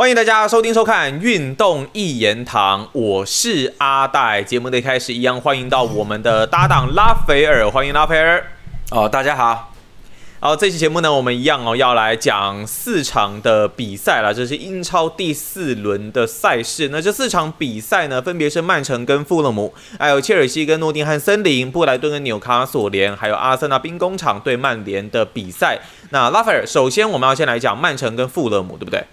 欢迎大家收听收看《运动一言堂》，我是阿戴。节目的一开始一样，欢迎到我们的搭档拉斐尔，欢迎拉斐尔。哦，大家好。好，这期节目呢，我们一样哦，要来讲四场的比赛了。这是英超第四轮的赛事。那这四场比赛呢，分别是曼城跟富勒姆，还有切尔西跟诺丁汉森林，布莱顿跟纽卡索联，还有阿森纳兵工厂对曼联的比赛。那拉斐尔，首先我们要先来讲曼城跟富勒姆，对不对？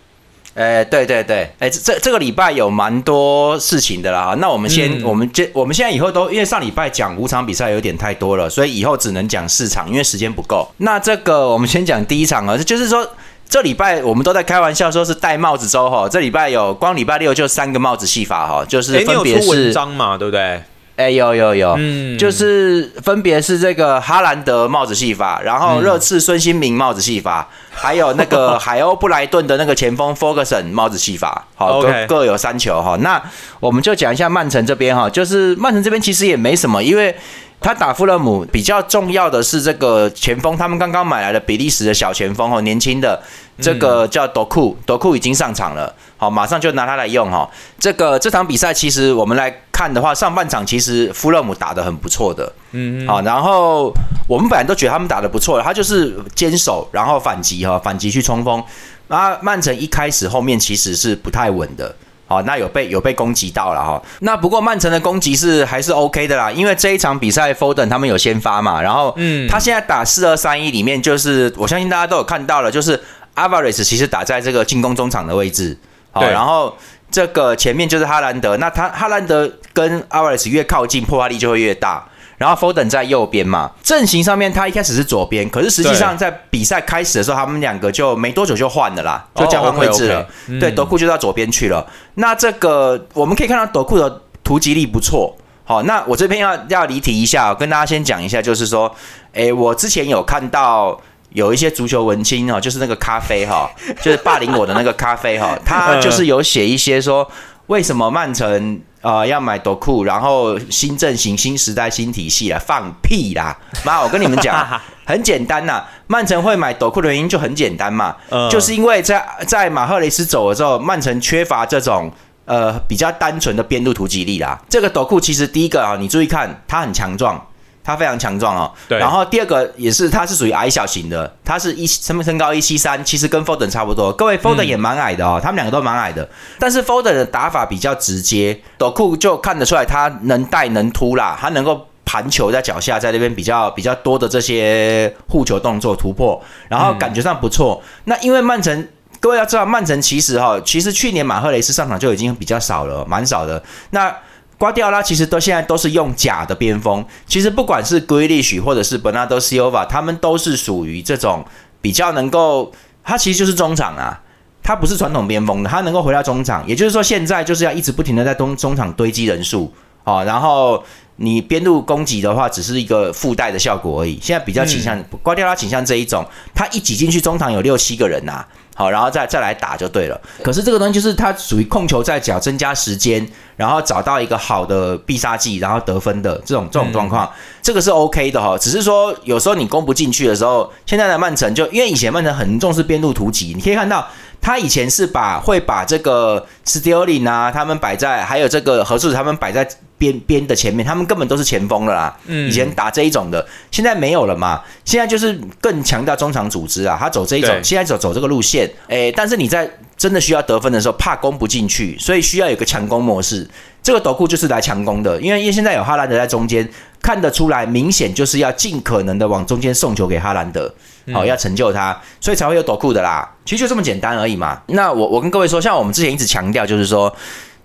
哎，对对对，哎，这这这个礼拜有蛮多事情的啦。那我们先，我们这我们现在以后都因为上礼拜讲五场比赛有点太多了，所以以后只能讲四场，因为时间不够。那这个我们先讲第一场啊，就是说这礼拜我们都在开玩笑说是戴帽子周哈。这礼拜有光礼拜六就三个帽子戏法哈，就是分别是文章嘛，对不对？哎，有有有，嗯，就是分别是这个哈兰德帽子戏法，然后热刺孙兴民帽子戏法，还有那个海鸥布莱顿的那个前锋 Ferguson 帽子戏法，好，各各有三球哈。那我们就讲一下曼城这边哈，就是曼城这边其实也没什么，因为他打富勒姆比较重要的是这个前锋，他们刚刚买来的比利时的小前锋哦，年轻的这个叫多库，多库已经上场了。好，马上就拿它来用哈。这个这场比赛其实我们来看的话，上半场其实富勒姆打得很不错的，嗯，好，然后我们本来都觉得他们打得不错，他就是坚守，然后反击哈，反击去冲锋。那曼城一开始后面其实是不太稳的，好，那有被有被攻击到了哈。那不过曼城的攻击是还是 OK 的啦，因为这一场比赛 Foden 他们有先发嘛，然后嗯，他现在打四二三一里面，就是我相信大家都有看到了，就是 Alvarez 其实打在这个进攻中场的位置。好，然后这个前面就是哈兰德，那他哈兰德跟阿瓦雷斯越靠近，破坏力就会越大。然后 Foden 在右边嘛，阵型上面他一开始是左边，可是实际上在比赛开始的时候，他们两个就没多久就换了啦，就交换位置了。对，德库就到左边去了。那这个我们可以看到德库的突击力不错。好，那我这边要要离题一下，跟大家先讲一下，就是说，诶，我之前有看到。有一些足球文青哦，就是那个咖啡哈，就是霸凌我的那个咖啡哈，他就是有写一些说，为什么曼城啊要买多库，然后新阵型、新时代、新体系啊，放屁啦！妈，我跟你们讲，很简单呐，曼城会买多库的原因就很简单嘛，就是因为在在马赫雷斯走了之后，曼城缺乏这种呃比较单纯的边路突击力啦。这个斗库其实第一个啊，你注意看，它很强壮。他非常强壮哦，对。然后第二个也是，他是属于矮小型的，他是一身身高一七三，其实跟 Foden 差不多。各位 Foden 也蛮矮的哦，他们两个都蛮矮的。但是 Foden 的打法比较直接，斗库就看得出来他能带能突啦，他能够盘球在脚下，在那边比较比较多的这些护球动作突破，然后感觉上不错。那因为曼城，各位要知道，曼城其实哈，其实去年马赫雷斯上场就已经比较少了，蛮少的。那瓜迪奥拉其实都现在都是用假的边锋，其实不管是 Grealish 或者是 Bernardo Silva，他们都是属于这种比较能够，他其实就是中场啊，他不是传统边锋的，他能够回到中场，也就是说现在就是要一直不停的在中中场堆积人数。啊，然后你边路攻击的话只是一个附带的效果而已，现在比较倾向瓜迪奥拉倾向这一种，他一挤进去中场有六七个人呐。好，然后再再来打就对了。可是这个东西就是它属于控球在脚，增加时间，然后找到一个好的必杀技，然后得分的这种这种状况，这个是 OK 的哈。只是说有时候你攻不进去的时候，现在的曼城就因为以前曼城很重视边路突击，你可以看到。他以前是把会把这个 Sterling 啊，他们摆在还有这个何处他们摆在边边的前面，他们根本都是前锋了啦。嗯，以前打这一种的，现在没有了嘛。现在就是更强调中场组织啊，他走这一种，现在走走这个路线。诶，但是你在真的需要得分的时候，怕攻不进去，所以需要有个强攻模式。这个斗库就是来强攻的，因为因为现在有哈兰德在中间，看得出来明显就是要尽可能的往中间送球给哈兰德。好，要成就他，所以才会有躲库的啦。其实就这么简单而已嘛。那我我跟各位说，像我们之前一直强调，就是说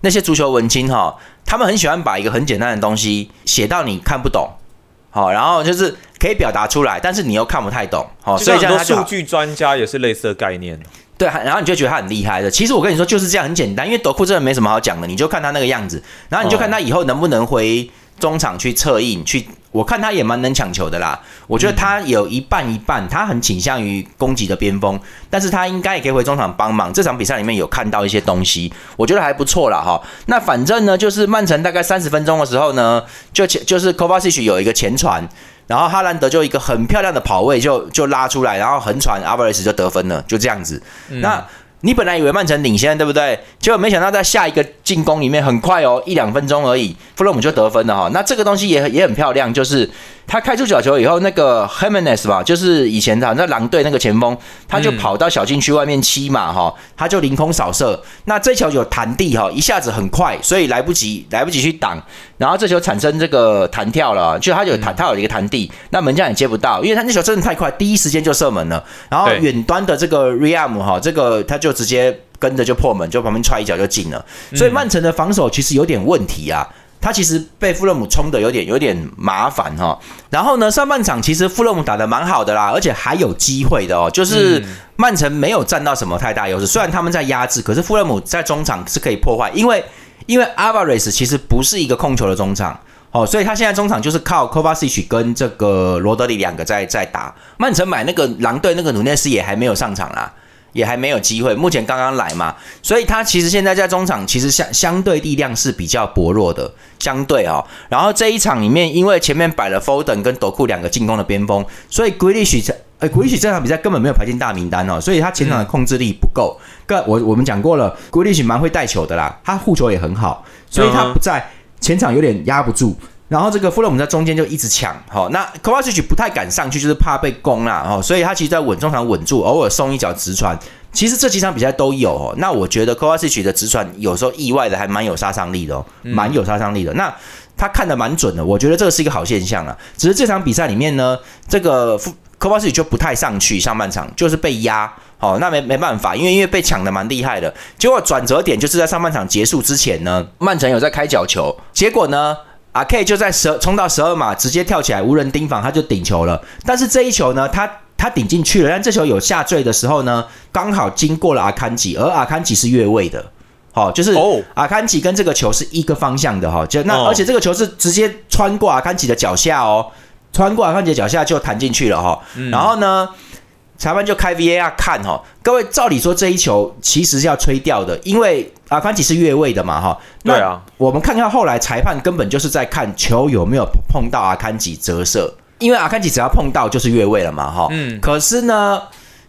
那些足球文青哈，他们很喜欢把一个很简单的东西写到你看不懂，好，然后就是可以表达出来，但是你又看不太懂，好，所以很多数据专家也是类似的概念。对，然后你就觉得他很厉害的。其实我跟你说就是这样，很简单，因为躲库真的没什么好讲的，你就看他那个样子，然后你就看他以后能不能回中场去策应去。我看他也蛮能抢球的啦，我觉得他有一半一半，他很倾向于攻击的边锋，但是他应该也可以回中场帮忙。这场比赛里面有看到一些东西，我觉得还不错了哈。那反正呢，就是曼城大概三十分钟的时候呢，就前就是 k o v a c i c 有一个前传，然后哈兰德就一个很漂亮的跑位就就拉出来，然后横传 a v a r e s 就得分了，就这样子。那你本来以为曼城领先，对不对？结果没想到在下一个进攻里面，很快哦，一两分钟而已，弗洛姆就得分了哈。那这个东西也也很漂亮，就是他开出角球以后，那个 h e m e n e s 吧，就是以前的那狼队那个前锋，他就跑到小禁区外面七码哈，他就凌空扫射。那这球有弹地哈，一下子很快，所以来不及来不及去挡，然后这球产生这个弹跳了，就他有弹，他有一个弹地，那门将也接不到，因为他那球真的太快，第一时间就射门了。然后远端的这个 Riam 哈，这个他就。直接跟着就破门，就旁边踹一脚就进了。所以曼城的防守其实有点问题啊，他其实被富勒姆冲的有点有点麻烦哈。然后呢，上半场其实富勒姆打的蛮好的啦，而且还有机会的哦。就是曼城没有占到什么太大优势，虽然他们在压制，可是富勒姆在中场是可以破坏，因为因为阿巴雷斯其实不是一个控球的中场哦，所以他现在中场就是靠科巴西奇跟这个罗德里两个在在打。曼城买那个狼队那个努内斯也还没有上场啦。也还没有机会，目前刚刚来嘛，所以他其实现在在中场其实相相对力量是比较薄弱的，相对哦。然后这一场里面，因为前面摆了 Foden 跟斗库两个进攻的边锋，所以 Grealish 在呃 Grealish 这场比赛根本没有排进大名单哦，所以他前场的控制力不够。个我我们讲过了，Grealish 蛮会带球的啦，他护球也很好，所以他不在前场有点压不住。然后这个弗洛姆在中间就一直抢，好，那科瓦西奇不太敢上去，就是怕被攻啦，哦，所以他其实在稳中场稳住，偶尔送一脚直传。其实这几场比赛都有，哦，那我觉得科瓦西奇的直传有时候意外的还蛮有杀伤力的哦，蛮有杀伤力的。那他看的蛮准的，我觉得这个是一个好现象啊。只是这场比赛里面呢，这个科瓦西奇就不太上去，上半场就是被压，哦，那没没办法，因为因为被抢的蛮厉害的。结果转折点就是在上半场结束之前呢，曼城有在开角球，结果呢？阿 K 就在十冲到十二码，直接跳起来无人盯防，他就顶球了。但是这一球呢，他他顶进去了，但这球有下坠的时候呢，刚好经过了阿坎吉，而阿坎吉是越位的，好，就是阿坎吉跟这个球是一个方向的哈，就那而且这个球是直接穿过阿坎吉的脚下哦，穿过阿坎吉的脚下就弹进去了哈，然后呢？裁判就开 VAR 看哈，各位照理说这一球其实是要吹掉的，因为阿坎吉是越位的嘛哈。对啊，我们看看后来裁判根本就是在看球有没有碰到阿坎吉折射，因为阿坎吉只要碰到就是越位了嘛哈。嗯。可是呢，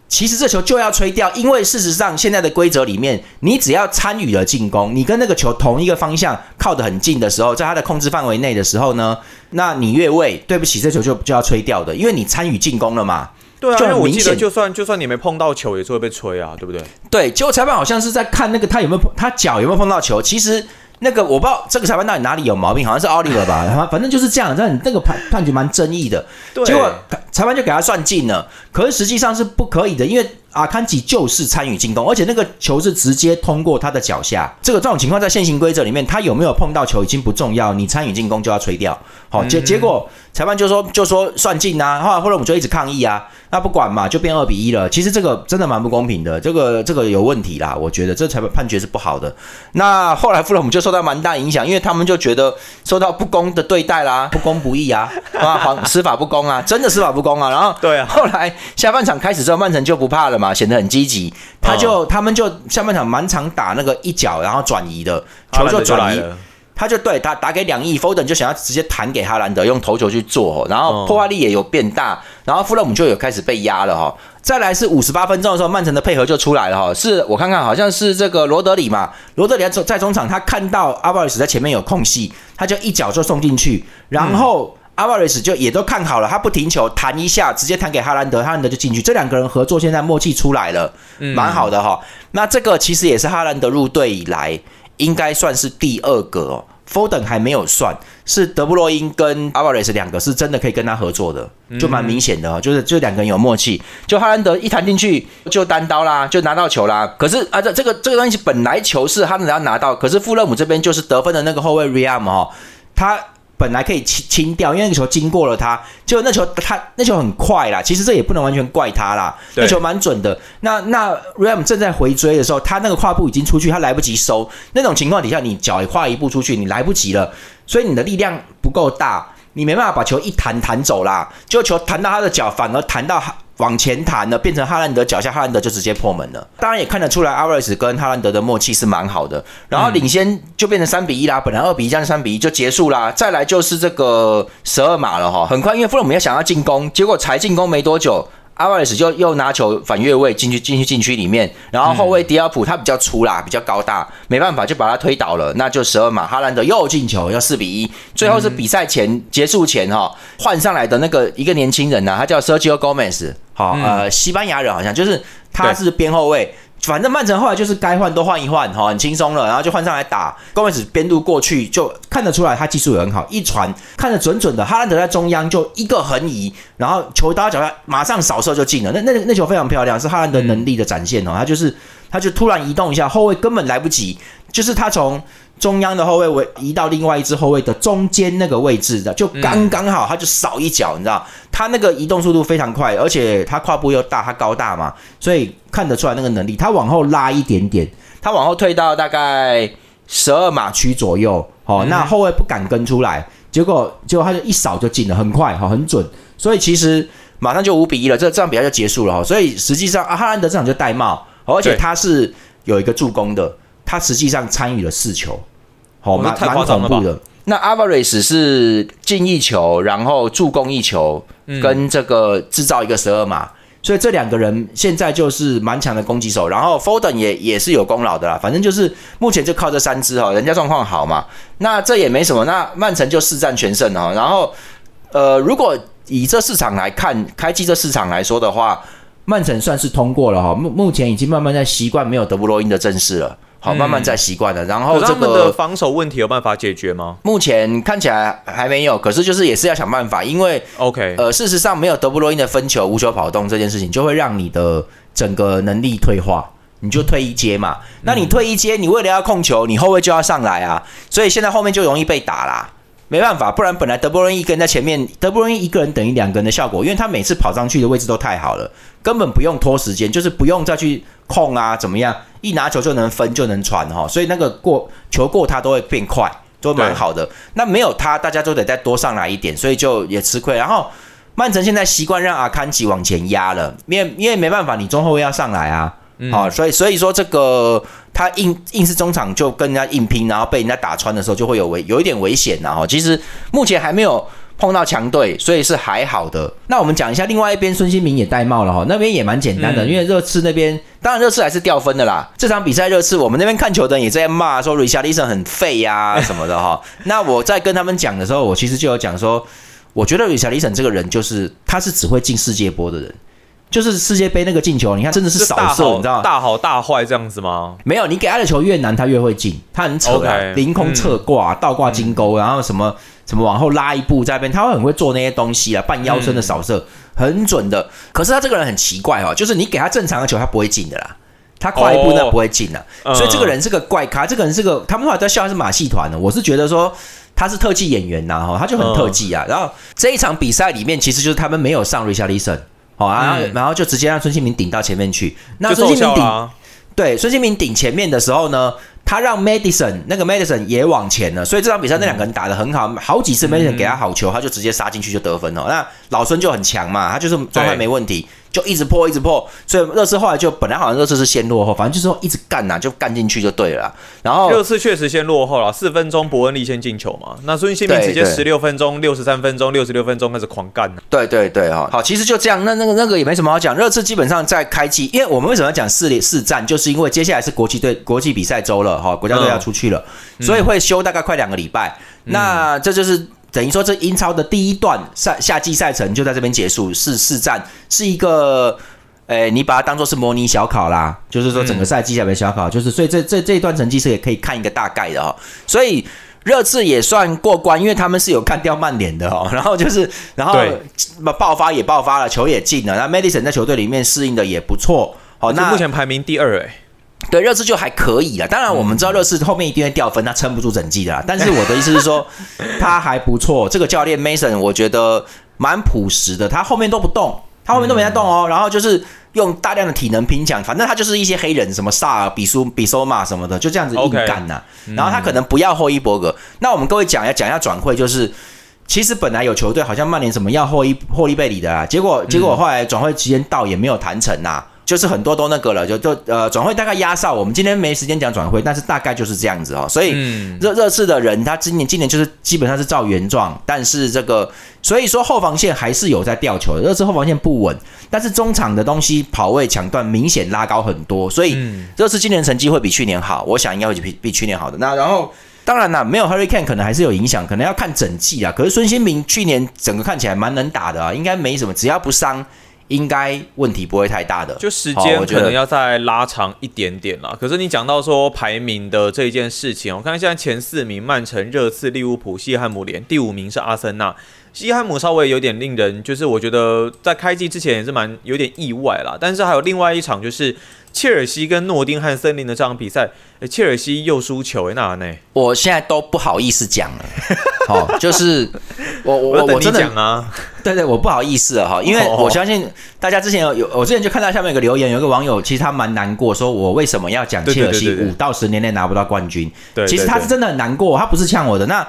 其实这球就要吹掉，因为事实上现在的规则里面，你只要参与了进攻，你跟那个球同一个方向靠得很近的时候，在他的控制范围内的时候呢，那你越位，对不起，这球就就要吹掉的，因为你参与进攻了嘛。对啊，因为我记得，就算就算你没碰到球，也是会被吹啊，对不对？对，结果裁判好像是在看那个他有没有碰，他脚有没有碰到球。其实那个我不知道这个裁判到底哪里有毛病，好像是奥利弗吧，反反正就是这样。但那个判判决蛮争议的，结果裁判就给他算进了，可是实际上是不可以的，因为。阿坎吉就是参与进攻，而且那个球是直接通过他的脚下。这个这种情况在现行规则里面，他有没有碰到球已经不重要，你参与进攻就要吹掉。好，结结果裁判就说就说算进啊，后来后来我们就一直抗议啊，那不管嘛，就变二比一了。其实这个真的蛮不公平的，这个这个有问题啦，我觉得这裁判判决是不好的。那后来富勒姆就受到蛮大影响，因为他们就觉得受到不公的对待啦，不公不义啊，啊，皇司法不公啊，真的司法不公啊。然后对啊，后来下半场开始之后，曼城就不怕了嘛。显得很积极，他就他们就下半场满场打那个一脚，然后转移的球就转移，他就对打打给两亿，Foden 就想要直接弹给哈兰德用头球去做，然后破坏力也有变大，然后富勒姆就有开始被压了哈。再来是五十八分钟的时候，曼城的配合就出来了哈，是我看看好像是这个罗德里嘛，罗德里在在中场，他看到阿巴尔斯在前面有空隙，他就一脚就送进去，然后。阿瓦雷斯就也都看好了，他不停球弹一下，直接弹给哈兰德，哈兰德就进去。这两个人合作，现在默契出来了，蛮好的哈。那这个其实也是哈兰德入队以来应该算是第二个哦。Foden 还没有算，是德布罗因跟阿瓦雷斯两个是真的可以跟他合作的，就蛮明显的哦。就是就两个人有默契，就哈兰德一弹进去就单刀啦，就拿到球啦。可是啊，这这个这个东西本来球是哈兰德要拿到，可是富勒姆这边就是得分的那个后卫 Riam 哈，他。本来可以清清掉，因为那个球经过了他，就那球他那球很快啦。其实这也不能完全怪他啦，那球蛮准的。那那 Ram 正在回追的时候，他那个跨步已经出去，他来不及收。那种情况底下，你脚跨一步出去，你来不及了，所以你的力量不够大，你没办法把球一弹弹走啦。就球弹到他的脚，反而弹到。往前弹了，变成哈兰德脚下，哈兰德就直接破门了。当然也看得出来，阿瑞斯跟哈兰德的默契是蛮好的。然后领先就变成三比一啦，本来二比一加三比一就结束啦。再来就是这个十二码了哈，很快，因为富勒姆要想要进攻，结果才进攻没多久，阿瓦雷斯就又拿球反越位进去进去禁区里面，然后后卫迪奥普他比较粗啦，比较高大，没办法就把他推倒了，那就十二码，哈兰德又进球，要四比一。最后是比赛前结束前哈换上来的那个一个年轻人呢，他叫 Sergio Gomez，好呃西班牙人好像就是他是边后卫。反正曼城后来就是该换都换一换哈，很轻松了，然后就换上来打。高位子边路过去就看得出来他技术也很好，一传看得准准的。哈兰德在中央就一个横移，然后球到脚下马上扫射就进了。那那那球非常漂亮，是哈兰德能力的展现哦。他就是他就突然移动一下，后卫根本来不及，就是他从。中央的后卫位移到另外一支后卫的中间那个位置的，就刚刚好，他就少一脚，你知道，他那个移动速度非常快，而且他跨步又大，他高大嘛，所以看得出来那个能力。他往后拉一点点，他往后退到大概十二码区左右，好，那后卫不敢跟出来，结果结果他就一扫就进了，很快，哈，很准，所以其实马上就五比一了，这这场比赛就结束了，所以实际上阿哈兰德这场就戴帽，而且他是有一个助攻的。他实际上参与了四球，好，蛮蛮恐怖的。那阿瓦瑞斯是进一球，然后助攻一球，跟这个制造一个十二码，所以这两个人现在就是蛮强的攻击手。然后 Foden 也也是有功劳的啦，反正就是目前就靠这三支哈，人家状况好嘛。那这也没什么，那曼城就四战全胜哈。然后呃，如果以这市场来看，开机这市场来说的话，曼城算是通过了哈。目目前已经慢慢在习惯没有德布罗因的阵势了。好，慢慢再习惯了。然后这个防守问题有办法解决吗？目前看起来还没有，可是就是也是要想办法，因为 OK，呃，事实上没有德布罗因的分球、无球跑动这件事情，就会让你的整个能力退化，你就退一阶嘛。那你退一阶，你为了要控球，你后卫就要上来啊，所以现在后面就容易被打啦。没办法，不然本来德布罗因一个人在前面，德布罗因一个人等于两个人的效果，因为他每次跑上去的位置都太好了，根本不用拖时间，就是不用再去控啊，怎么样，一拿球就能分就能传哈，所以那个过球过他都会变快，都蛮好的。那没有他，大家都得再多上来一点，所以就也吃亏。然后曼城现在习惯让阿坎吉往前压了，因为因为没办法，你中后卫要上来啊，好，所以所以说这个。他硬硬是中场就跟人家硬拼，然后被人家打穿的时候，就会有危有一点危险呐哈。其实目前还没有碰到强队，所以是还好的。那我们讲一下另外一边，孙兴民也戴帽了哈。那边也蛮简单的，因为热刺那边当然热刺还是掉分的啦。这场比赛热刺，我们那边看球的人也在骂说瑞夏利森很废呀什么的哈。那我在跟他们讲的时候，我其实就有讲说，我觉得瑞夏利森这个人就是他是只会进世界波的人。就是世界杯那个进球，你看真的是少射，你知道吗？大好大坏这样子吗？没有，你给他的球越难，他越会进。他很扯啊，凌空侧挂、倒挂金钩，然后什么什么往后拉一步在那边，他会很会做那些东西啊，半腰身的扫射很准的。可是他这个人很奇怪哦，就是你给他正常的球，他不会进的啦。他跨一步那不会进的，所以这个人是个怪咖。这个人是个，他们后来在笑他是马戏团的。我是觉得说他是特技演员呐，哈，他就很特技啊。然后这一场比赛里面，其实就是他们没有上 Richardson。好啊，然后就直接让孙兴民顶到前面去。那孙兴民顶，对，孙兴民顶前面的时候呢，他让 Madison 那个 Madison 也往前了，所以这场比赛那两个人打的很好，好几次 Madison 给他好球，他就直接杀进去就得分了。那老孙就很强嘛，他就是状态没问题。就一直破，一直破，所以热刺后来就本来好像热刺是先落后，反正就是说一直干呐，就干进去就对了。然后热刺确实先落后了，四分钟伯恩利先进球嘛，那孙兴民直接十六分钟、六十三分钟、六十六分钟开始狂干。对对对哈，好，其实就这样，那那个那个也没什么好讲。热刺基本上在开季，因为我们为什么要讲四连四战，就是因为接下来是国际队国际比赛周了哈，国家队要出去了，所以会休大概快两个礼拜。那这就是。等于说，这英超的第一段赛夏季赛程就在这边结束，是四战，是一个，诶，你把它当做是模拟小考啦，就是说整个赛季下面小考，就是所以这这这一段成绩是也可以看一个大概的哈，所以热刺也算过关，因为他们是有看掉曼联的哦，然后就是然后爆发也爆发了，球也进了，那 Madison 在球队里面适应的也不错，好，那目前排名第二诶。对热刺就还可以了，当然我们知道热刺后面一定会掉分，他撑不住整季的啦。但是我的意思是说，他还不错。这个教练 Mason 我觉得蛮朴实的，他后面都不动，他后面都没在动哦。然后就是用大量的体能拼抢，反正他就是一些黑人，什么萨尔、比苏、比索马什么的，就这样子硬干呐。然后他可能不要霍伊伯格。那我们各位讲要讲一下转会，就是其实本来有球队好像曼联什么要霍伊霍利贝里的啊，结果结果后来转会期间到也没有谈成呐。就是很多都那个了，就就呃转会大概压哨。我们今天没时间讲转会，但是大概就是这样子哦。所以热热刺的人他今年今年就是基本上是照原状，但是这个所以说后防线还是有在吊球的。热刺后防线不稳，但是中场的东西跑位抢断明显拉高很多，所以热刺今年成绩会比去年好，我想应该会比比去年好的。那然后。当然啦，没有 Hurricane 可能还是有影响，可能要看整季啊。可是孙兴民去年整个看起来蛮能打的啊，应该没什么，只要不伤，应该问题不会太大的。就时间可能要再拉长一点点啦。可是你讲到说排名的这一件事情，我看现在前四名：曼城、热刺、利物浦、西汉姆联，第五名是阿森纳。西汉姆稍微有点令人，就是我觉得在开季之前也是蛮有点意外啦。但是还有另外一场就是。切尔西跟诺丁汉森林的这场比赛，切尔西又输球诶，那呢？我现在都不好意思讲了，好，就是我我我真的讲啊，对对，我不好意思了哈，因为我相信大家之前有有，我之前就看到下面有个留言，有个网友其实他蛮难过，说我为什么要讲切尔西五到十年内拿不到冠军？对，其实他是真的很难过，他不是呛我的。那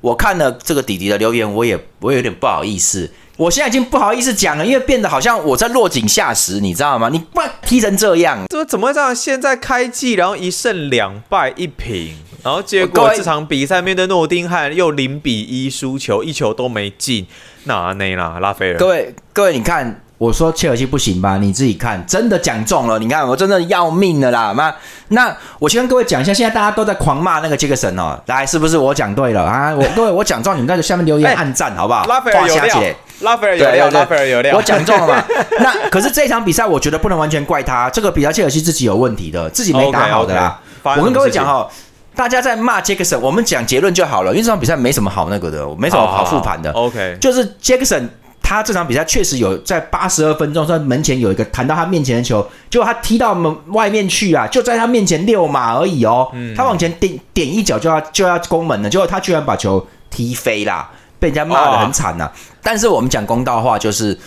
我看了这个弟弟的留言，我也我有点不好意思。我现在已经不好意思讲了，因为变得好像我在落井下石，你知道吗？你不踢成这样，这怎么会这样？现在开季，然后一胜两败一平，然后结果这场比赛面对诺丁汉又零比一输球，一球都没进，那内啦，拉斐尔。各位各位，你看。我说切尔西不行吧？你自己看，真的讲中了。你看，我真的要命了啦！那那我先跟各位讲一下，现在大家都在狂骂那个杰克森哦，来，是不是我讲对了啊？我各位，我讲中，你们在下面留言 暗赞好不好？拉斐尔有料，拉斐尔有料，拉斐尔有料。我讲中了嘛？那可是这场比赛，我觉得不能完全怪他，这个比赛切尔西自己有问题的，自己没打好的啦。我跟各位讲哈，大家在骂杰克森，我们讲结论就好了，因为这场比赛没什么好那个的，没什么好复盘的。OK，就是杰克森。他这场比赛确实有在八十二分钟，在门前有一个弹到他面前的球，结果他踢到门外面去啊，就在他面前六码而已哦。他往前点点一脚就要就要攻门了，结果他居然把球踢飞啦，被人家骂的很惨呐。但是我们讲公道话，就是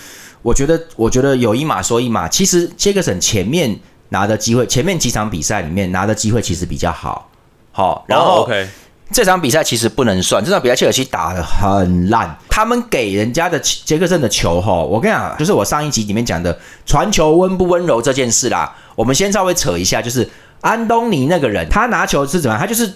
我觉得我觉得有一码说一码，其实杰克森前面拿的机会，前面几场比赛里面拿的机会其实比较好，好，然后。这场比赛其实不能算，这场比赛切尔西打得很烂。他们给人家的杰克森的球，哈，我跟你讲，就是我上一集里面讲的传球温不温柔这件事啦。我们先稍微扯一下，就是安东尼那个人，他拿球是怎么样？他就是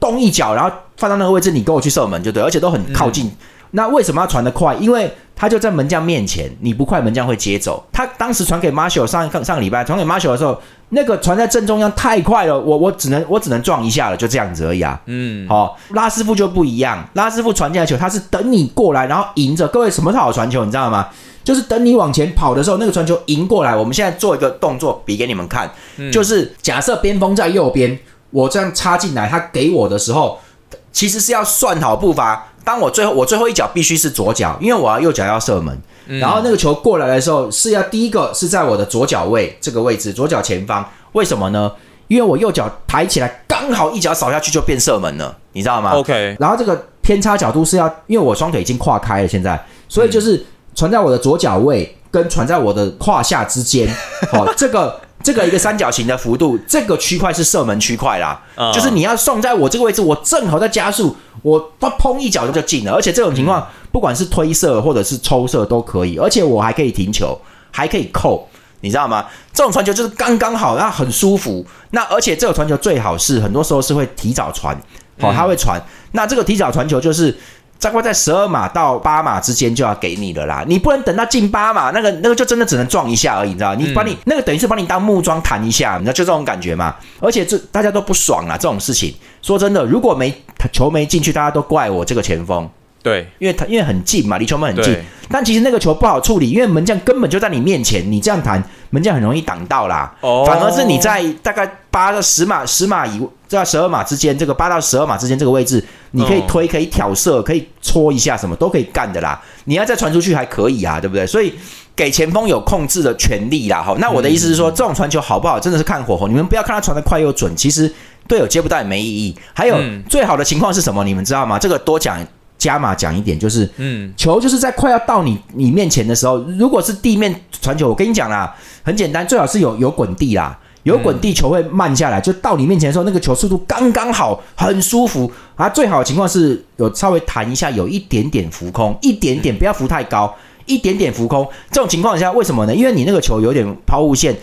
动一脚，然后放到那个位置，你跟我去射门就对，而且都很靠近。那为什么要传得快？因为他就在门将面前，你不快，门将会接走。他当时传给马修，上上个礼拜传给马修的时候，那个传在正中央太快了，我我只能 我只能撞一下了，就这样子而已啊。嗯，好，拉师傅就不一样，拉师傅传进来球，他是等你过来，然后迎着。各位什么是好传球？你知道吗？就是等你往前跑的时候，那个传球迎过来。我们现在做一个动作，比给你们看，就是假设边锋在右边，我这样插进来，他给我的时候，其实是要算好步伐。当我最后我最后一脚必须是左脚，因为我要右脚要射门，然后那个球过来的时候是要第一个是在我的左脚位这个位置，左脚前方。为什么呢？因为我右脚抬起来，刚好一脚扫下去就变射门了，你知道吗？OK。然后这个偏差角度是要，因为我双腿已经跨开了，现在，所以就是传在我的左脚位跟传在我的胯下之间，好，这个。这个一个三角形的幅度，这个区块是射门区块啦，就是你要送在我这个位置，我正好在加速，我砰一脚就进了。而且这种情况，不管是推射或者是抽射都可以，而且我还可以停球，还可以扣，你知道吗？这种传球就是刚刚好，那很舒服。那而且这个传球最好是很多时候是会提早传，好，他会传。那这个提早传球就是。大概在十二码到八码之间就要给你了啦，你不能等到进八码，那个那个就真的只能撞一下而已，你知道你把你那个等于是把你当木桩弹一下，你知道就这种感觉嘛？而且这大家都不爽啊，这种事情。说真的，如果没球没进去，大家都怪我这个前锋。对，因为他因为很近嘛，离球门很近。但其实那个球不好处理，因为门将根本就在你面前，你这样弹，门将很容易挡到啦。哦。反而是你在大概八到十码、十码以在十二码之间，这个八到十二码之间这个位置，你可以推、可以挑射、可以戳一下，什么都可以干的啦。你要再传出去还可以啊，对不对？所以给前锋有控制的权利啦。好，那我的意思是说，这种传球好不好，真的是看火候。你们不要看他传的快又准，其实队友接不到也没意义。还有最好的情况是什么？你们知道吗？这个多讲。加码讲一点，就是，嗯，球就是在快要到你你面前的时候，如果是地面传球，我跟你讲啦，很简单，最好是有有滚地啦，有滚地球会慢下来，就到你面前的时候，那个球速度刚刚好，很舒服啊。最好的情况是有稍微弹一下，有一点点浮空，一点点，不要浮太高，一点点浮空。这种情况下，为什么呢？因为你那个球有点抛物线。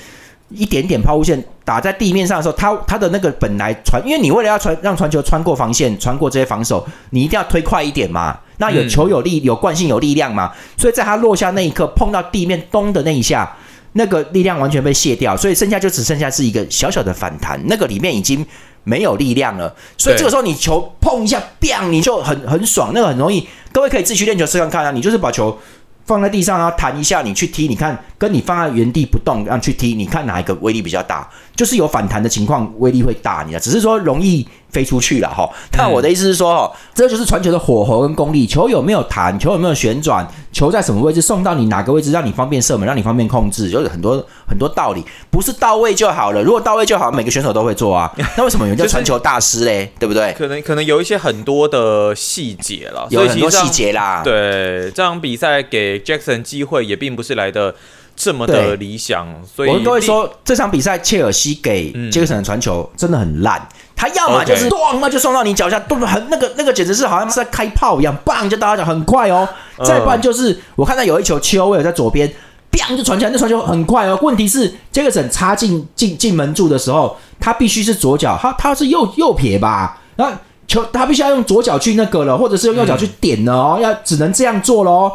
一点点抛物线打在地面上的时候，他他的那个本来传，因为你为了要传让传球穿过防线，穿过这些防守，你一定要推快一点嘛。那有球有力，有惯性有力量嘛，所以在他落下那一刻碰到地面咚的那一下，那个力量完全被卸掉，所以剩下就只剩下是一个小小的反弹，那个里面已经没有力量了。所以这个时候你球碰一下，bang，你就很很爽，那个很容易。各位可以自己去练球试看看啊，你就是把球。放在地上，啊弹一下，你去踢，你看跟你放在原地不动让去踢，你看哪一个威力比较大？就是有反弹的情况，威力会大，你知道，只是说容易。飞出去了哈，但我的意思是说哈，这就是传球的火候跟功力。球有没有弹，球有没有旋转，球在什么位置送到你哪个位置，让你方便射门，让你方便控制，有很多很多道理，不是到位就好了。如果到位就好，每个选手都会做啊。那为什么有人叫传球大师嘞？对不对？可能可能有一些很多的细节了，有很多细节啦。对，这场比赛给 Jackson 机会也并不是来的这么的理想，所以我们都会说这场比赛切尔西给杰克森的传球真的很烂。他要么就是咣，那就送到你脚下，咚很那个那个，简直是好像是在开炮一样，棒就到他脚，很快哦。再不然就是我看到有一球，丘威尔在左边，砰就传起来，那传球很快哦。问题是杰克森插进进进门柱的时候，他必须是左脚，他他是右右撇吧？那球他必须要用左脚去那个了，或者是用右脚去点了哦，要只能这样做喽。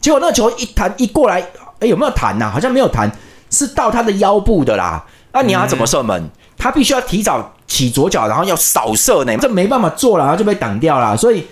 结果那个球一弹一过来，哎，有没有弹呐？好像没有弹，是到他的腰部的啦。那你要怎么射门？他必须要提早起左脚，然后要扫射呢，这没办法做了，然后就被挡掉了。所以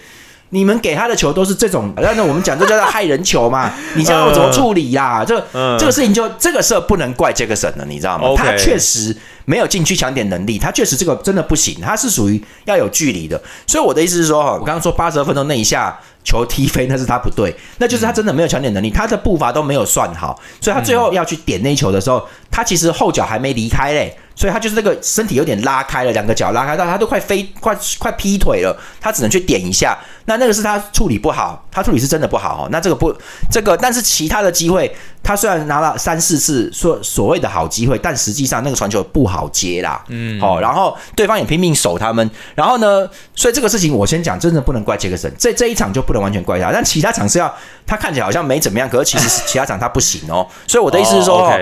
你们给他的球都是这种，那那我们讲这叫做害人球嘛？你叫我怎么处理呀？这这个事情就这个事不能怪杰克森了，你知道吗？他确实没有禁区抢点能力，他确实这个真的不行，他是属于要有距离的。所以我的意思是说，哈，我刚刚说八十二分钟那一下球踢飞，那是他不对，那就是他真的没有抢点能力，他的步伐都没有算好，所以他最后要去点那球的时候，他其实后脚还没离开嘞。所以他就是那个身体有点拉开了，两个脚拉开到他都快飞快快劈腿了，他只能去点一下。那那个是他处理不好，他处理是真的不好。那这个不这个，但是其他的机会，他虽然拿了三四次所所谓的好机会，但实际上那个传球不好接啦。嗯，好，然后对方也拼命守他们。然后呢，所以这个事情我先讲，真的不能怪杰克森。这这一场就不能完全怪他，但其他场是要他看起来好像没怎么样，可是其实 其他场他不行哦。所以我的意思是说。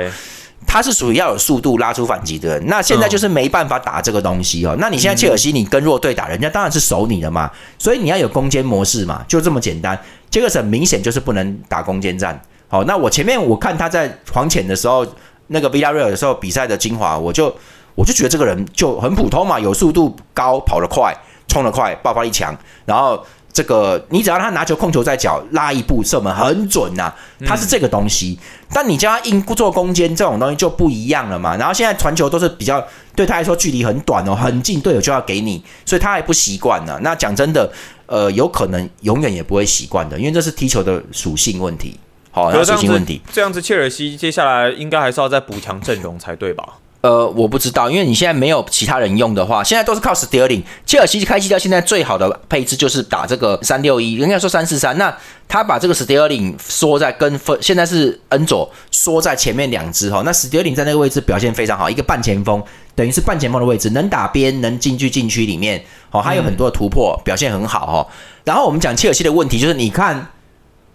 他是属于要有速度拉出反击的人，那现在就是没办法打这个东西哦。那你现在切尔西，你跟弱队打，人家当然是守你的嘛，所以你要有攻坚模式嘛，就这么简单。杰克森明显就是不能打攻坚战。好，那我前面我看他在黄潜的时候，那个 v i a r e a l 的时候比赛的精华，我就我就觉得这个人就很普通嘛，有速度高，跑得快，冲得快，爆发力强，然后。这个你只要他拿球控球在脚拉一步射门很准呐，他是这个东西。但你叫他硬做攻坚这种东西就不一样了嘛。然后现在传球都是比较对他来说距离很短哦，很近队友就要给你，所以他还不习惯呢。那讲真的，呃，有可能永远也不会习惯的，因为这是踢球的属性问题。好，属性问题。这样子，切尔西接下来应该还是要再补强阵容才对吧？呃，我不知道，因为你现在没有其他人用的话，现在都是靠 Sterling。切尔西开机到现在最好的配置就是打这个三六一，应该说三四三。那他把这个 Sterling 缩在跟分，现在是恩佐缩在前面两只哈。那 Sterling 在那个位置表现非常好，一个半前锋，等于是半前锋的位置，能打边，能进去禁区里面，哦，还有很多的突破，表现很好哈。然后我们讲切尔西的问题，就是你看。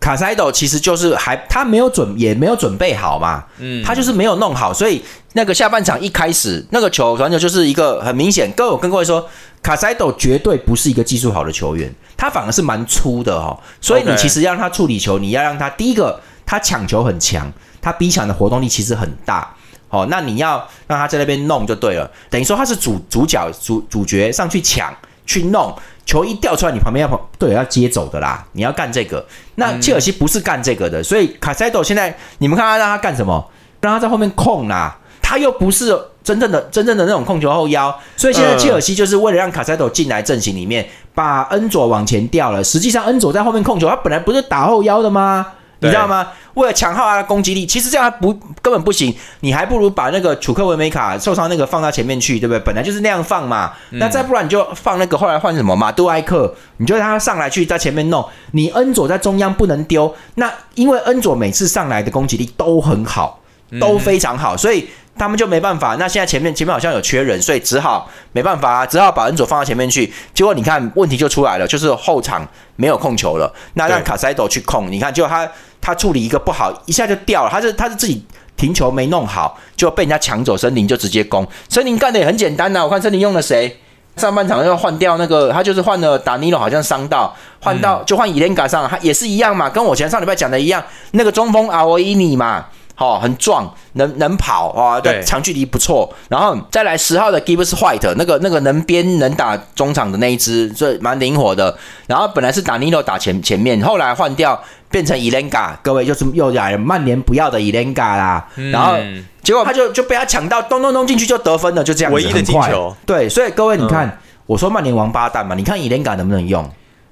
卡塞多其实就是还他没有准也没有准备好嘛，嗯，他就是没有弄好，所以那个下半场一开始那个球传球就是一个很明显。跟我跟各位说，卡塞多绝对不是一个技术好的球员，他反而是蛮粗的哈。所以你其实让他处理球，你要让他第一个他抢球很强，他逼抢的活动力其实很大，哦，那你要让他在那边弄就对了，等于说他是主主角主主角上去抢去弄。球一掉出来，你旁边要跑队友要接走的啦。你要干这个，那切尔西不是干这个的，所以卡塞多现在你们看他让他干什么？让他在后面控啦，他又不是真正的真正的那种控球后腰，所以现在切尔西就是为了让卡塞多进来阵型里面，把恩佐往前调了。实际上恩佐在后面控球，他本来不是打后腰的吗？你知道吗？为了强化他的攻击力，其实这样不根本不行。你还不如把那个楚克维梅卡受伤那个放到前面去，对不对？本来就是那样放嘛。那再不然你就放那个后来换什么马杜埃克，你就让他上来去在前面弄。你恩佐在中央不能丢，那因为恩佐每次上来的攻击力都很好，都非常好，所以他们就没办法。那现在前面前面好像有缺人，所以只好没办法，只好把恩佐放到前面去。结果你看问题就出来了，就是后场没有控球了，那让卡塞多去控。你看，就他。他处理一个不好，一下就掉了。他是他是自己停球没弄好，就被人家抢走，森林就直接攻。森林干的也很简单呐，我看森林用了谁？上半场要换掉那个，他就是换了达尼罗，好像伤到，换到就换伊莲卡上，他也是一样嘛，跟我前上礼拜讲的一样，那个中锋阿维伊尼嘛。好，很壮，能能跑啊，对，长距离不错。然后再来十号的 Gibbs White，那个那个能边能打中场的那一只，这蛮灵活的。然后本来是打尼诺打前前面，后来换掉变成 Elenga，，各位就是又来曼联不要的 Elenga 啦。然后结果他就就被他抢到，咚咚咚进去就得分了，就这样子，唯一的进球。对，所以各位你看，我说曼联王八蛋嘛，你看 Elenga 能不能用？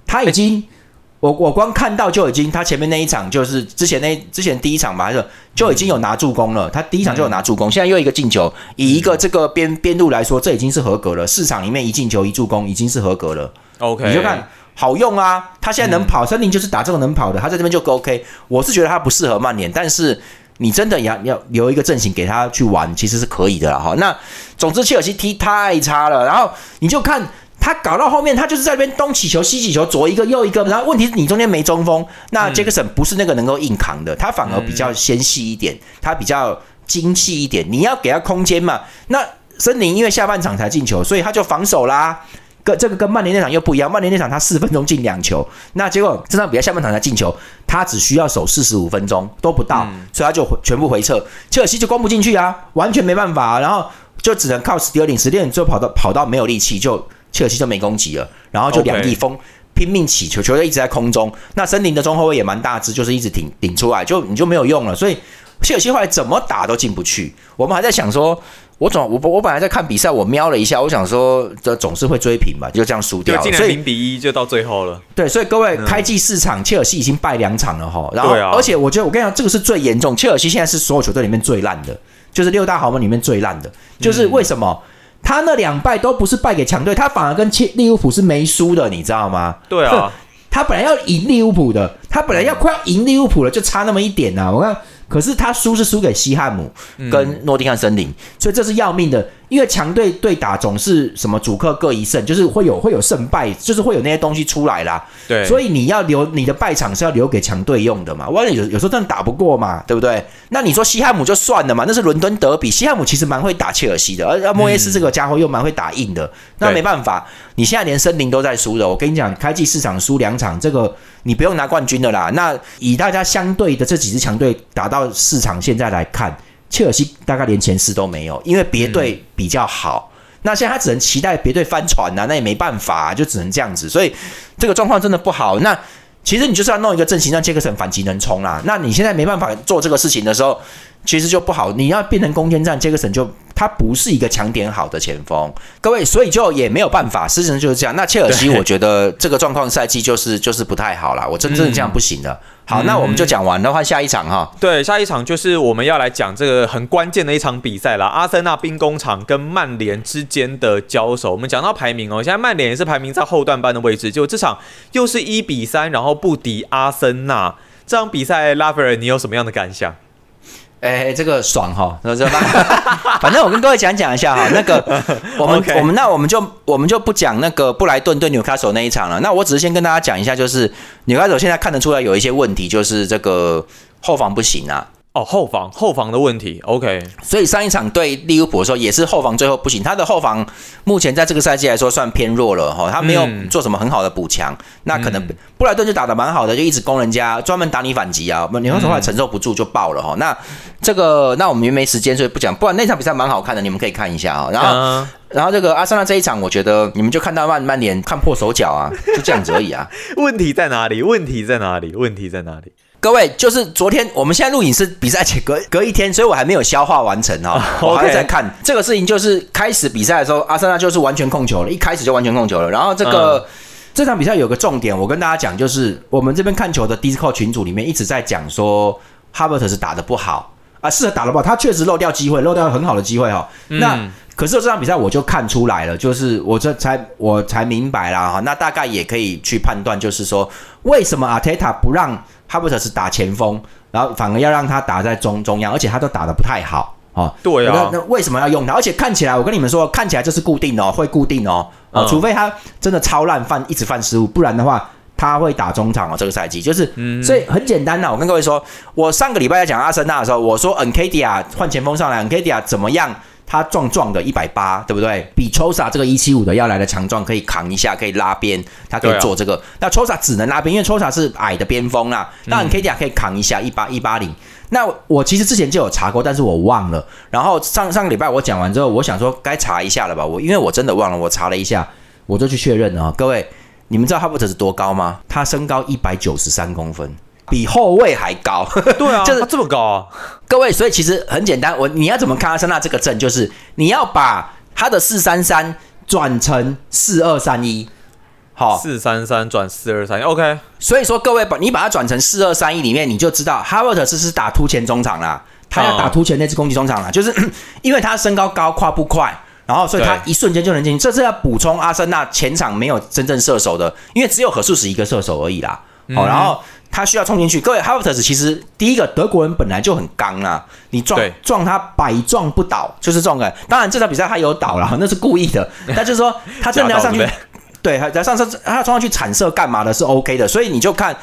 他已经。我我光看到就已经，他前面那一场就是之前那之前第一场吧，还是就已经有拿助攻了。他第一场就有拿助攻，现在又一个进球，以一个这个边边路来说，这已经是合格了。市场里面一进球一助攻，已经是合格了。OK，你就看好用啊！他现在能跑，森林就是打这种能跑的，他在这边就 OK。我是觉得他不适合曼联，但是你真的要要留一个阵型给他去玩，其实是可以的哈。那总之切尔西踢太差了，然后你就看。他搞到后面，他就是在那边东起球西起球，左一个右一个。然后问题是你中间没中锋，那杰克森不是那个能够硬扛的，他反而比较纤细一点，他比较精细一点。你要给他空间嘛？那森林因为下半场才进球，所以他就防守啦。跟这个跟曼联那场又不一样，曼联那场他四分钟进两球，那结果这场比赛下半场才进球，他只需要守四十五分钟都不到，所以他就全部回撤，切尔西就攻不进去啊，完全没办法，然后就只能靠史蒂尔林，史蒂尔林最后跑到跑到没有力气就。切尔西就没攻击了，然后就两翼锋拼命起球，球队一直在空中。那森林的中后卫也蛮大只，就是一直顶顶出来，就你就没有用了。所以切尔西后来怎么打都进不去。我们还在想说，我总我我本来在看比赛，我瞄了一下，我想说这总是会追平吧，就这样输掉。所以零比一就到最后了。对，所以各位开季四场，切尔西已经败两场了哈。然后而且我觉得我跟你讲，这个是最严重。切尔西现在是所有球队里面最烂的，就是六大豪门里面最烂的，就是为什么？他那两败都不是败给强队，他反而跟切利物浦是没输的，你知道吗？对啊，他本来要赢利物浦的，他本来要快要赢利物浦了，就差那么一点呐。我看。可是他输是输给西汉姆跟诺丁汉森林，所以这是要命的。因为强队对打总是什么主客各一胜，就是会有会有胜败，就是会有那些东西出来啦。对，所以你要留你的败场是要留给强队用的嘛。万一有有时候真的打不过嘛，对不对？那你说西汉姆就算了嘛，那是伦敦德比，西汉姆其实蛮会打切尔西的，而莫耶斯这个家伙又蛮会打硬的。那没办法，你现在连森林都在输的。我跟你讲，开季市场输两场，这个你不用拿冠军的啦。那以大家相对的这几支强队打到市场现在来看。切尔西大概连前四都没有，因为别队比较好。那现在他只能期待别队翻船呐，那也没办法，就只能这样子。所以这个状况真的不好。那其实你就是要弄一个阵型，让杰克森反击能冲啦。那你现在没办法做这个事情的时候，其实就不好。你要变成攻坚战，杰克森就。他不是一个强点好的前锋，各位，所以就也没有办法，事实上就是这样。那切尔西，我觉得这个状况赛季就是就是不太好啦，我真正这样不行的。好，那我们就讲完的话，下一场哈，对，下一场就是我们要来讲这个很关键的一场比赛了，阿森纳兵工厂跟曼联之间的交手。我们讲到排名哦，现在曼联也是排名在后段班的位置，就这场又是一比三，然后不敌阿森纳。这场比赛，拉斐尔，你有什么样的感想？哎，这个爽哈，那这 反正我跟各位讲讲一下哈，那个 我们我们那我们就我们就不讲那个布莱顿对纽卡索那一场了。那我只是先跟大家讲一下，就是纽卡索现在看得出来有一些问题，就是这个后防不行啊。哦，后防后防的问题，OK。所以上一场对利物浦的时候，也是后防最后不行。他的后防目前在这个赛季来说算偏弱了哈，他没有做什么很好的补强。那可能布莱顿就打得蛮好的，就一直攻人家，专门打你反击啊。你后来承受不住就爆了哈。那这个那我们没时间，所以不讲。不然那场比赛蛮好看的，你们可以看一下啊。然后然后这个阿森纳这一场，我觉得你们就看到曼曼联看破手脚啊，就这样子而已啊。问题在哪里？问题在哪里？问题在哪里？各位，就是昨天我们现在录影是比赛前隔隔一天，所以我还没有消化完成哦，我还在看这个事情。就是开始比赛的时候，阿森纳就是完全控球了，一开始就完全控球了。然后这个这场比赛有个重点，我跟大家讲，就是我们这边看球的 Discord 群组里面一直在讲说，哈伯特是打的不好啊，适合打的不好，他确实漏掉机会，漏掉很好的机会哈。那可是这场比赛我就看出来了，就是我这才我才明白了哈。那大概也可以去判断，就是说为什么阿泰塔不让。哈布特是打前锋，然后反而要让他打在中中央，而且他都打的不太好哦。对啊，那那为什么要用他？而且看起来，我跟你们说，看起来这是固定哦，会固定哦。啊，除非他真的超烂犯，一直犯失误，不然的话，他会打中场哦。这个赛季就是，嗯所以很简单呐。我跟各位说，我上个礼拜在讲阿森纳的时候，我说 NKDA 换前锋上来，NKDA 怎么样？他壮壮的，一百八，对不对？比 Chosa 这个一七五的要来的强壮，可以扛一下，可以拉边，他可以做这个。那 Chosa 只能拉边，因为 Chosa 是矮的边锋啦。那你 K D 啊可以扛一下，一八一八零。那我其实之前就有查过，但是我忘了。然后上上个礼拜我讲完之后，我想说该查一下了吧？我因为我真的忘了，我查了一下，我就去确认了。各位，你们知道哈弗特是多高吗？他身高一百九十三公分。比后卫还高，对啊，就是这么高啊！各位，所以其实很简单，我你要怎么看阿森纳这个阵，就是你要把他的四三三转成四二三一，好，四三三转四二三一，OK。所以说，各位把你把它转成四二三一里面，你就知道哈沃特斯是打突前中场啦，他要打突前那支攻击中场啦，就是 因为他身高高，跨步快，然后所以他一瞬间就能进。这是要补充阿森纳前场没有真正射手的，因为只有何数是一个射手而已啦。好，然后。他需要冲进去。各位 h a v e r t s 其实第一个德国人本来就很刚啊，你撞撞他百撞不倒，就是这种感。当然这场比赛他有倒了，那是故意的。但就是说他真的要上去，对，他上车他冲上去铲射干嘛的是 OK 的。所以你就看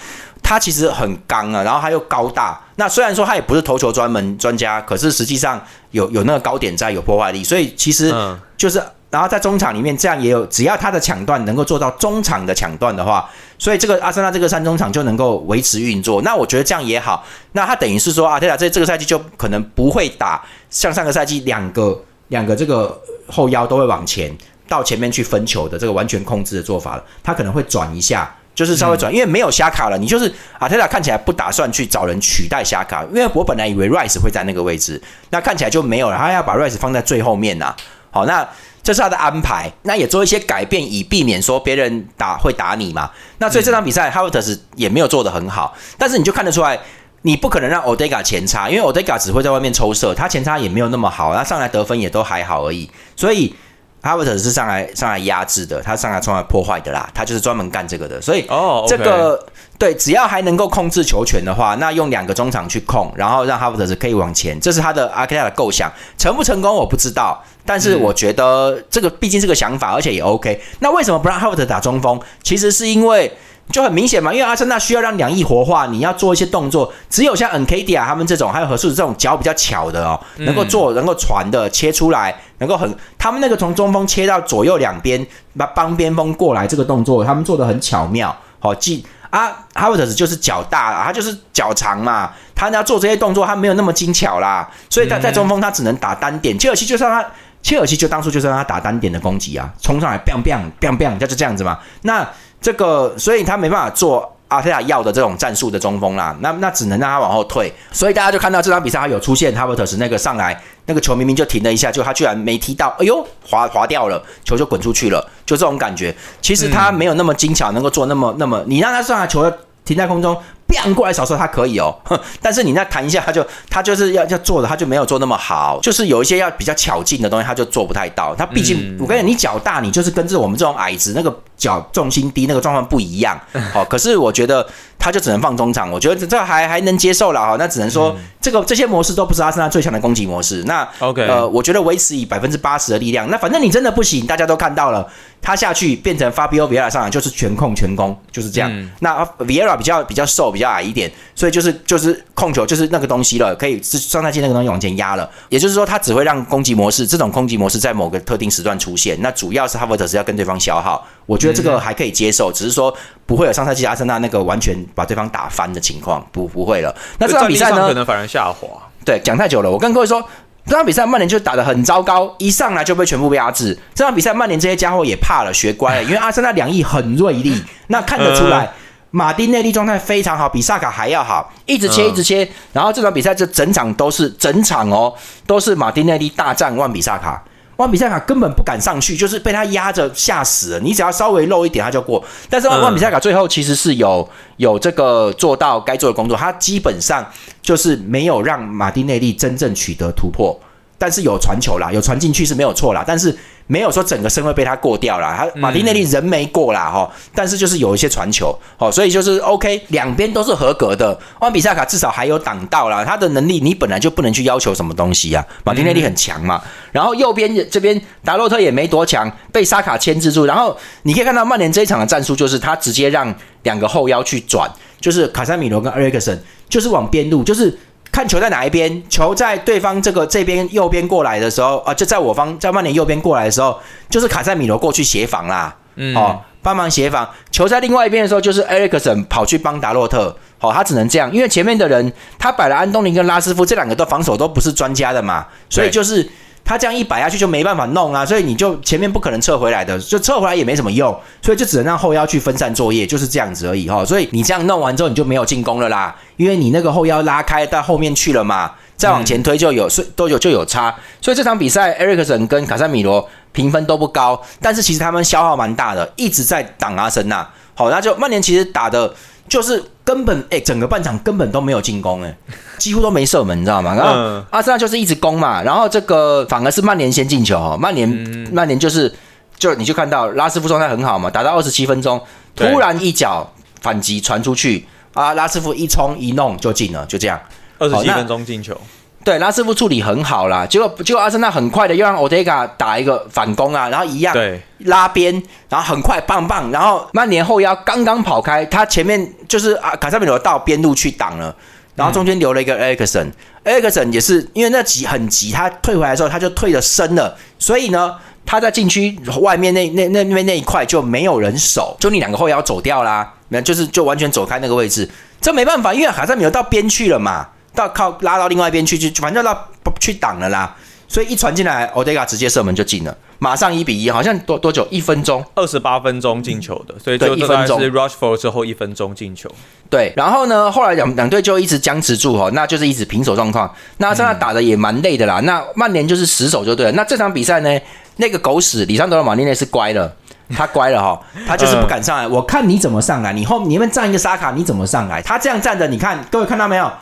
他其实很刚啊，然后他又高大。那虽然说他也不是投球专门专家，可是实际上有有那个高点在，有破坏力。所以其实就是。然后在中场里面，这样也有，只要他的抢断能够做到中场的抢断的话，所以这个阿森纳这个三中场就能够维持运作。那我觉得这样也好。那他等于是说，阿特塔这这个赛季就可能不会打像上个赛季两个两个这个后腰都会往前到前面去分球的这个完全控制的做法了。他可能会转一下，就是稍微转，因为没有虾卡了。你就是阿特塔看起来不打算去找人取代虾卡，因为我本来以为 Rice 会在那个位置，那看起来就没有了。他要把 Rice 放在最后面呐。好，那。这是他的安排，那也做一些改变，以避免说别人打会打你嘛。那所以这场比赛，h a v e r t 也没有做得很好，但是你就看得出来，你不可能让 Odega 前插，因为 Odega 只会在外面抽射，他前插也没有那么好，他上来得分也都还好而已。所以哈维特斯是上来上来压制的，他上来上来破坏的啦，他就是专门干这个的。所以哦，这个对，只要还能够控制球权的话，那用两个中场去控，然后让哈维特是可以往前，这是他的阿克泰的构想，成不成功我不知道。但是我觉得这个毕竟是个想法，而且也 OK。那为什么不让哈弗特打中锋？其实是因为就很明显嘛，因为阿森纳需要让两翼活化，你要做一些动作。只有像 NKD 啊他们这种，还有何数这种脚比较巧的哦，能够做、能够传的切出来，能够很他们那个从中锋切到左右两边，把帮边锋过来这个动作，他们做的很巧妙。好，记啊，哈弗特就是脚大，他就是脚长嘛，他要做这些动作，他没有那么精巧啦，所以他在中锋他只能打单点。切尔西就算他。切尔西就当初就是让他打单点的攻击啊，冲上来，bang bang bang bang，他就是这样子嘛。那这个，所以他没办法做阿泰亚要的这种战术的中锋啦。那那只能让他往后退。所以大家就看到这场比赛，他有出现哈伯特斯那个上来，那个球明明就停了一下，就他居然没踢到，哎呦，滑滑掉了，球就滚出去了，就这种感觉。其实他没有那么精巧，能够做那么那么，你让他上来球停在空中。变过来少说他可以哦，但是你那弹一下，他就他就是要要做的，他就没有做那么好，就是有一些要比较巧劲的东西，他就做不太到。他毕竟我跟你讲，你脚大，你就是跟着我们这种矮子，那个脚重心低，那个状况不一样。好，可是我觉得他就只能放中场，我觉得这还还能接受了哈。那只能说这个这些模式都不是阿森纳最强的攻击模式。那 OK，呃，我觉得维持以百分之八十的力量，那反正你真的不行，大家都看到了。他下去变成 Fabio Vieira 上来就是全控全攻，就是这样。那 Vieira 比较比较瘦，比较矮一点，所以就是就是控球就是那个东西了，可以是上赛季那个东西往前压了。也就是说，他只会让攻击模式这种攻击模式在某个特定时段出现。那主要是 e r t 是要跟对方消耗，我觉得这个还可以接受，只是说不会有上赛季阿森纳那个完全把对方打翻的情况，不不会了。那这场比赛呢，可能反而下滑。对，讲太久了，我跟各位说。这场比赛曼联就打得很糟糕，一上来就被全部被压制。这场比赛曼联这些家伙也怕了，学乖了，因为阿森纳两翼很锐利，那看得出来，马丁内利状态非常好，比萨卡还要好，一直切一直切。然后这场比赛就整场都是整场哦，都是马丁内利大战万比萨卡。万比萨卡根本不敢上去，就是被他压着吓死了。你只要稍微漏一点，他就过。但是万比萨卡最后其实是有有这个做到该做的工作，他基本上就是没有让马丁内利真正取得突破。但是有传球啦，有传进去是没有错啦，但是没有说整个身位被他过掉啦。他马丁内利人没过啦哈，但是就是有一些传球，哦，所以就是 OK，两边都是合格的。万比萨卡至少还有挡到啦，他的能力你本来就不能去要求什么东西啊。马丁内利很强嘛，然后右边这边达洛特也没多强，被沙卡牵制住。然后你可以看到曼联这一场的战术就是他直接让两个后腰去转，就是卡塞米罗跟埃里克森，就是往边路，就是。看球在哪一边，球在对方这个这边右边过来的时候啊，就在我方在曼联右边过来的时候，就是卡塞米罗过去协防啦，嗯哦，帮忙协防。球在另外一边的时候，就是埃里克森跑去帮达洛特，哦，他只能这样，因为前面的人他摆了安东尼跟拉斯夫这两个都防守都不是专家的嘛，所以就是。他这样一摆下去就没办法弄啊，所以你就前面不可能撤回来的，就撤回来也没什么用，所以就只能让后腰去分散作业，就是这样子而已哈。所以你这样弄完之后，你就没有进攻了啦，因为你那个后腰拉开到后面去了嘛，再往前推就有，所以都有就有差。所以这场比赛，埃里克森跟卡塞米罗评分都不高，但是其实他们消耗蛮大的，一直在挡阿森纳。好，那就曼联其实打的。就是根本哎，整个半场根本都没有进攻哎，几乎都没射门，你知道吗？然后阿森纳就是一直攻嘛，然后这个反而是曼联先进球，曼联曼联就是就你就看到拉斯夫状态很好嘛，打到二十七分钟，突然一脚反击传出去啊，拉斯夫一冲一弄就进了，就这样，二十七分钟进球。对，拉师傅处理很好啦，结果结果阿森纳很快的又让 Otega 打一个反攻啊，然后一样拉边，然后很快棒棒，然后曼联后腰刚刚跑开，他前面就是啊卡塞米罗到边路去挡了，然后中间留了一个 Ericsson，Ericsson 也是因为那急很急，他退回来的时候他就退的深了，所以呢他在禁区外面那那那边那一块就没有人守，就你两个后腰走掉啦，那就是就完全走开那个位置，这没办法，因为卡塞米罗到边去了嘛。到靠拉到另外一边去，就反正到去挡了啦，所以一传进来，奥德加直接射门就进了，马上一比一，好像多多久？一分钟，二十八分钟进球的，所以就一分钟是 Rushford 之后一分钟进球。对，然后呢，后来两两队就一直僵持住哈，那就是一直平手状况。那这样打的也蛮累的啦。那曼联就是死守就对了。那这场比赛呢，那个狗屎里桑德罗马内内是乖了，他乖了哈，他就是不敢上来。我看你怎么上来，你后你们站一个沙卡，你怎么上来？他这样站着，你看各位看到没有？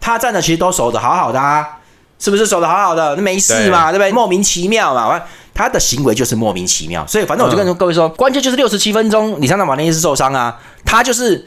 他站的其实都守的好好的啊，是不是守的好好的？那没事嘛，对不对？莫名其妙嘛，他的行为就是莫名其妙。所以反正我就跟各位说，关键就是六十七分钟，李尚纳马内斯受伤啊，他就是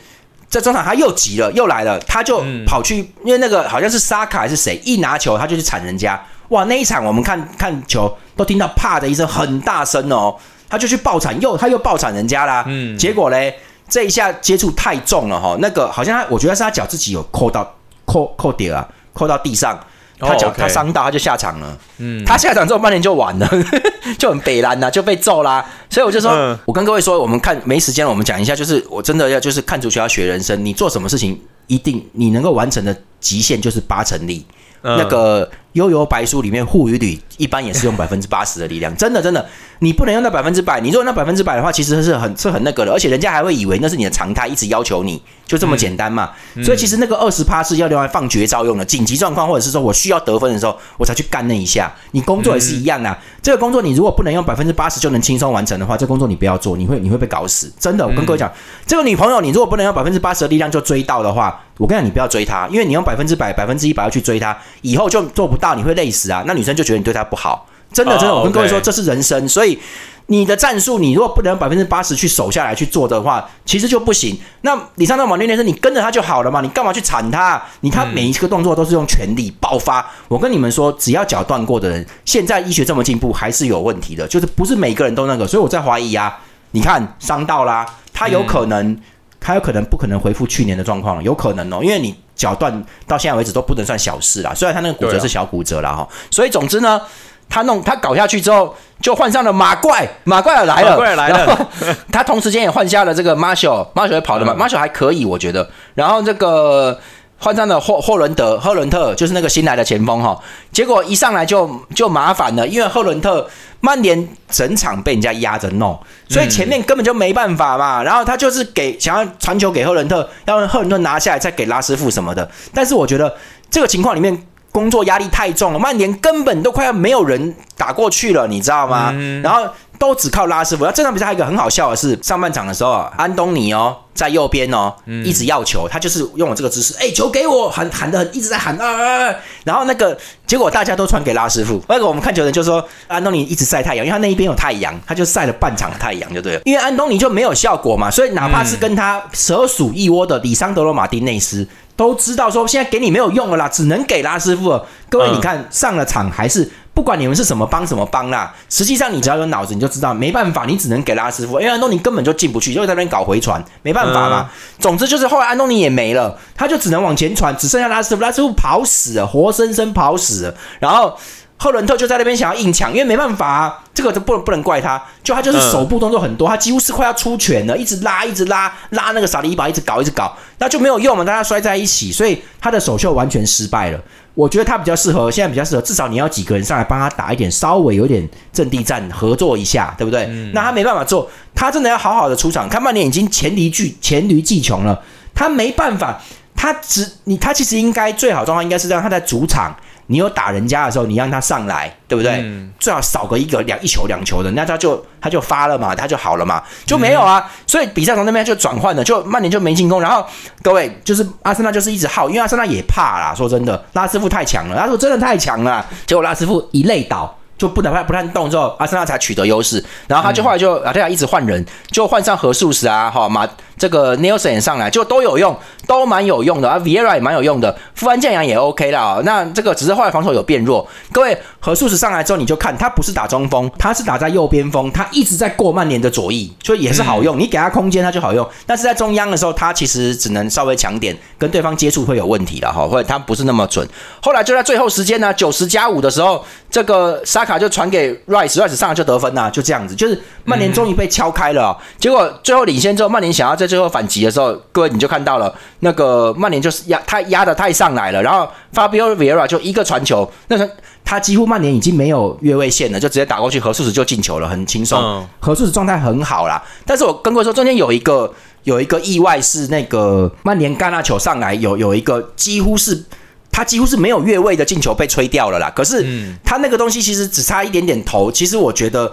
在中场他又急了，又来了，他就跑去，因为那个好像是沙卡还是谁，一拿球他就去铲人家。哇，那一场我们看看球都听到啪的一声很大声哦，他就去爆铲，又他又爆铲人家啦。嗯，结果嘞，这一下接触太重了哈，那个好像他，我觉得是他脚自己有扣到。扣扣点啊，扣到地上，他讲他伤到，他就下场了。嗯，他下场之后，半年就完了，就很北蓝呐，就被揍啦。所以我就说，我跟各位说，我们看没时间了，我们讲一下，就是我真的要就是看足球要学人生，你做什么事情一定你能够完成的极限就是八成力。那个悠游白书里面护语里一般也是用百分之八十的力量，真的真的，你不能用到百分之百。你如果那百分之百的话，其实是很是很那个的，而且人家还会以为那是你的常态，一直要求你，就这么简单嘛。所以其实那个二十趴是要用来放绝招用的，紧急状况或者是说我需要得分的时候，我才去干那一下。你工作也是一样啊，这个工作你如果不能用百分之八十就能轻松完成的话，这工作你不要做，你会你会被搞死。真的，我跟各位讲，这个女朋友你如果不能用百分之八十的力量就追到的话。我跟你讲，你不要追她，因为你用百分之百、百分之一百要去追她，以后就做不到，你会累死啊！那女生就觉得你对她不好，真的真的。我跟各位说，这是人生，所以你的战术，你如果不能百分之八十去守下来去做的话，其实就不行。那李尚道马练练生，你跟着他就好了嘛，你干嘛去铲他？你看每一个动作都是用全力爆发。我跟你们说，只要脚断过的人，现在医学这么进步，还是有问题的，就是不是每个人都那个。所以我在怀疑啊，你看伤到啦，他有可能。他有可能不可能恢复去年的状况了，有可能哦，因为你脚断到现在为止都不能算小事啦。虽然他那个骨折是小骨折了哈，所以总之呢，他弄他搞下去之后，就换上了马怪，马怪也来了，马怪来了。他同时间也换下了这个 Marshall，Marshall 跑的嘛，Marshall 还可以，我觉得。然后这个。换上了霍霍伦德赫伦特，就是那个新来的前锋哈。结果一上来就就麻烦了，因为赫伦特曼联整场被人家压着弄，所以前面根本就没办法嘛。然后他就是给想要传球给赫伦特，要让赫伦特拿下来再给拉师傅什么的。但是我觉得这个情况里面工作压力太重了，曼联根本都快要没有人打过去了，你知道吗？然后都只靠拉师傅。那这场比赛还有一个很好笑的是，上半场的时候，安东尼哦在右边哦，一直要球，他就是用我这个姿势，哎，球给我，喊喊的很一直在喊啊，然后那个结果大家都传给拉师傅。那个我们看球的就说，安东尼一直晒太阳，因为他那一边有太阳，他就晒了半场太阳就对了。因为安东尼就没有效果嘛，所以哪怕是跟他蛇鼠一窝的里桑德罗马丁内斯。都知道说现在给你没有用了啦，只能给拉师傅了。各位，你看上了场还是不管你们是什么帮什么帮啦。实际上你只要有脑子，你就知道没办法，你只能给拉师傅，因为安东尼根本就进不去，就在那边搞回传，没办法嘛。总之就是后来安东尼也没了，他就只能往前传，只剩下拉师傅，拉师傅跑死了，活生生跑死了。然后。赫伦特就在那边想要硬抢，因为没办法啊，这个就不能不能怪他，就他就是手部动作很多，他几乎是快要出拳了，一直拉一直拉拉那个萨利巴，一直搞一直搞，那就没有用嘛，大家摔在一起，所以他的手秀完全失败了。我觉得他比较适合，现在比较适合，至少你要几个人上来帮他打一点，稍微有点阵地战合作一下，对不对？那他没办法做，他真的要好好的出场。看曼联已经黔驴技黔驴技穷了，他没办法，他只你他其实应该最好状况应该是让他在主场。你有打人家的时候，你让他上来，对不对？最好少个一个两一球两球的，那他就他就发了嘛，他就好了嘛，就没有啊。所以比赛从那边就转换了，就曼联就没进攻。然后各位就是阿森纳就是一直耗，因为阿森纳也怕啦。说真的，拉师傅太强了，他说真的太强了。结果拉师傅一累倒，就不能不太动之后，阿森纳才取得优势。然后他就后来就阿特亚一直换人，就换上何素时啊，哈马。这个 Nelson 也上来就都有用，都蛮有用的啊，Viera 也蛮有用的，富安健阳也 OK 了。那这个只是后来防守有变弱。各位，何素石上来之后，你就看他不是打中锋，他是打在右边锋，他一直在过曼联的左翼，所以也是好用。你给他空间，他就好用。但是在中央的时候，他其实只能稍微强点，跟对方接触会有问题了哈，或者他不是那么准。后来就在最后时间呢，九十加五的时候，这个沙卡就传给 Rice，Rice 上来就得分呐，就这样子，就是曼联终于被敲开了。结果最后领先之后，曼联想要在最后反击的时候，各位你就看到了，那个曼联就是压他压的太上来了，然后 Fabio Vieira 就一个传球，那时候他几乎曼联已经没有越位线了，就直接打过去，何素子就进球了，很轻松。何素子状态很好啦，但是我跟各位说，中间有一个有一个意外是那个曼联干那球上来有有一个几乎是他几乎是没有越位的进球被吹掉了啦，可是他那个东西其实只差一点点头，其实我觉得。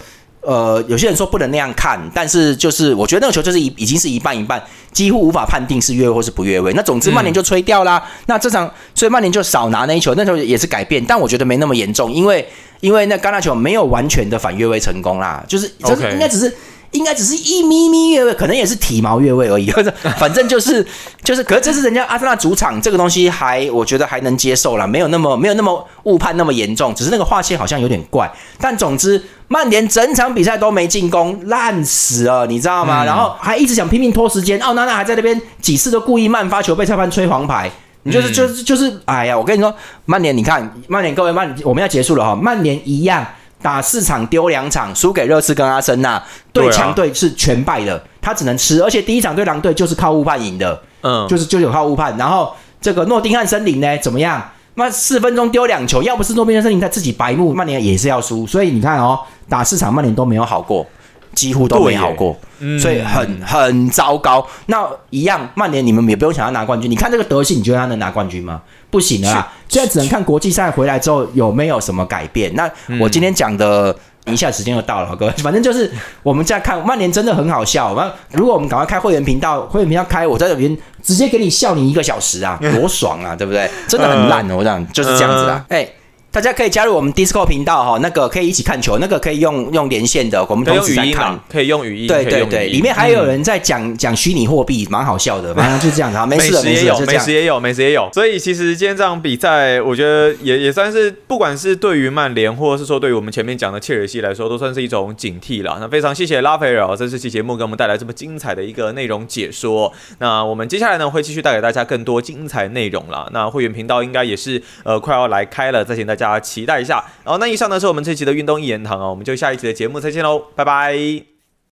呃，有些人说不能那样看，但是就是我觉得那个球就是已已经是一半一半，几乎无法判定是越位或是不越位。那总之曼联就吹掉啦。那这场所以曼联就少拿那一球，那球也是改变，但我觉得没那么严重，因为因为那橄榄球没有完全的反越位成功啦，就是就是应该只是。应该只是一咪咪越位，可能也是体毛越位而已，或者反正就是 就是，可是这是人家阿森纳主场，这个东西还我觉得还能接受啦，没有那么没有那么误判那么严重，只是那个划线好像有点怪。但总之，曼联整场比赛都没进攻，烂死了，你知道吗？然后还一直想拼命拖时间，奥娜娜还在那边几次都故意慢发球，被裁判吹黄牌。你就是就是就是，哎呀，我跟你说，曼联，你看曼联，各位曼，我们要结束了哈，曼联一样。打四场丢两场，输给热刺跟阿森纳，对强队是全败的，他只能吃。而且第一场对狼队就是靠误判赢的，嗯，就是就有靠误判。然后这个诺丁汉森林呢，怎么样？那四分钟丢两球，要不是诺丁汉森林他自己白目，曼联也是要输。所以你看哦，打四场曼联都没有好过。几乎都没好过，所以很很糟糕。那一样，曼联你们也不用想要拿冠军。你看这个德性，你觉得他能拿冠军吗？不行啊！现在只能看国际赛回来之后有没有什么改变。那我今天讲的一下时间就到了，各位，反正就是我们在看曼联真的很好笑。那如果我们赶快开会员频道，会员频道开，我在这边直接给你笑你一个小时啊，多爽啊，对不对？真的很烂哦，我讲就是这样子啊，哎。大家可以加入我们 Discord 频道哈，那个可以一起看球，那个可以用用连线的，我们同时在看，可以用语音，对对对，里面还有人在讲讲虚拟货币，蛮好笑的，反正就这样子，没事美食也有，美食也有，美食也有，所以其实今天这场比赛，我觉得也也算是，不管是对于曼联，或者是说对于我们前面讲的切尔西来说，都算是一种警惕了。那非常谢谢拉斐尔在这期节目给我们带来这么精彩的一个内容解说。那我们接下来呢，会继续带给大家更多精彩内容了。那会员频道应该也是呃快要来开了，再请大大家期待一下。好，那以上呢是我们这期的运动一言堂啊，我们就下一期的节目再见喽，拜拜。